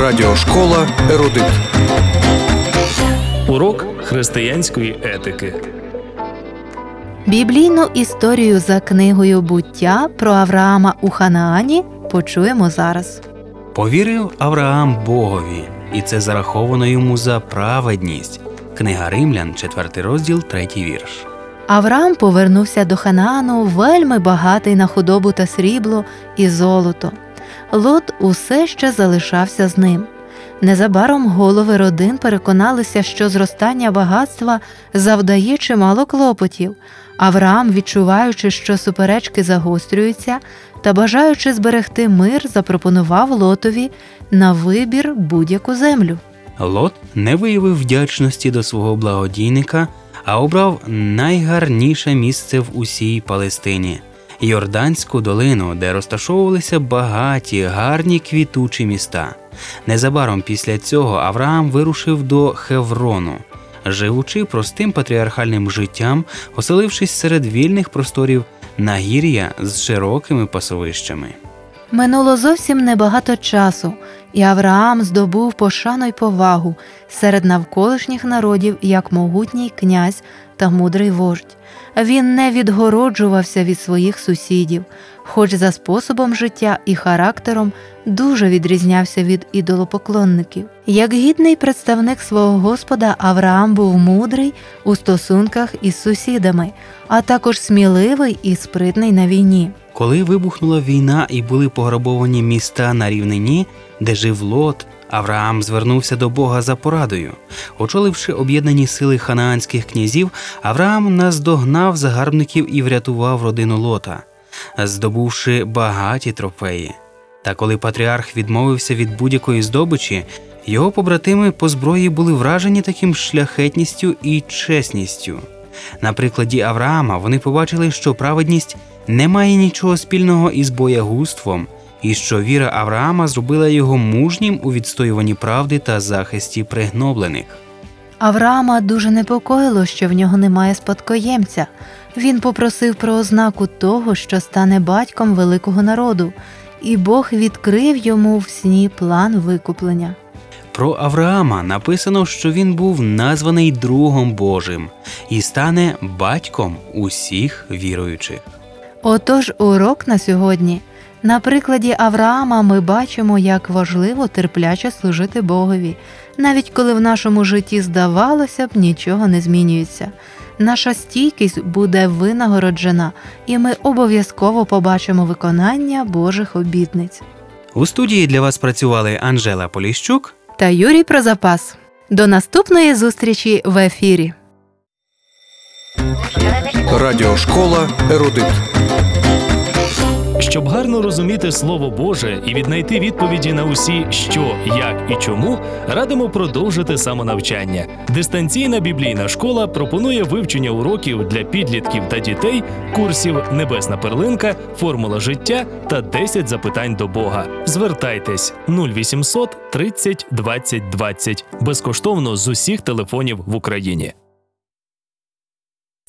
Радіошкола Ерудит. Урок християнської етики. Біблійну історію за книгою буття про Авраама у Ханаані почуємо зараз. Повірив Авраам Богові, і це зараховано йому за праведність. Книга Римлян, 4 розділ, 3 вірш. Авраам повернувся до Ханаану вельми багатий на худобу та срібло і золото. Лот усе ще залишався з ним. Незабаром голови родин переконалися, що зростання багатства завдає чимало клопотів. Авраам, відчуваючи, що суперечки загострюються, та бажаючи зберегти мир, запропонував Лотові на вибір будь-яку землю. Лот не виявив вдячності до свого благодійника, а обрав найгарніше місце в усій Палестині Йорданську долину, де розташовувалися багаті, гарні квітучі міста. Незабаром після цього Авраам вирушив до Хеврону. Живучи простим патріархальним життям, оселившись серед вільних просторів нагір'я з широкими пасовищами. Минуло зовсім небагато часу, і Авраам здобув пошану й повагу серед навколишніх народів як могутній князь та мудрий вождь. Він не відгороджувався від своїх сусідів, хоч за способом життя і характером дуже відрізнявся від ідолопоклонників. Як гідний представник свого Господа, Авраам був мудрий у стосунках із сусідами, а також сміливий і спритний на війні. Коли вибухнула війна і були пограбовані міста на рівнині, де жив Лот, Авраам звернувся до Бога за порадою. Очоливши об'єднані сили ханаанських князів, Авраам наздогнав загарбників і врятував родину Лота, здобувши багаті трофеї. Та коли патріарх відмовився від будь-якої здобичі, його побратими по зброї були вражені таким шляхетністю і чесністю. На прикладі Авраама вони побачили, що праведність не має нічого спільного із боягузтвом, і що віра Авраама зробила його мужнім у відстоюванні правди та захисті пригноблених. Авраама дуже непокоїло, що в нього немає спадкоємця. Він попросив про ознаку того, що стане батьком великого народу, і Бог відкрив йому в сні план викуплення. Про Авраама написано, що він був названий другом Божим і стане батьком усіх віруючих. Отож, урок на сьогодні. На прикладі Авраама ми бачимо, як важливо терпляче служити Богові, навіть коли в нашому житті здавалося б нічого не змінюється. Наша стійкість буде винагороджена, і ми обов'язково побачимо виконання Божих обітниць. У студії для вас працювали Анжела Поліщук Та Юрій про запас. До наступної зустрічі в ефірі. Радіошкола Ерудит. Щоб гарно розуміти Слово Боже і віднайти відповіді на усі, що, як і чому, радимо продовжити самонавчання. Дистанційна біблійна школа пропонує вивчення уроків для підлітків та дітей, курсів Небесна перлинка, формула життя та 10 запитань до Бога. Звертайтесь 0800 30 20 20 безкоштовно з усіх телефонів в Україні.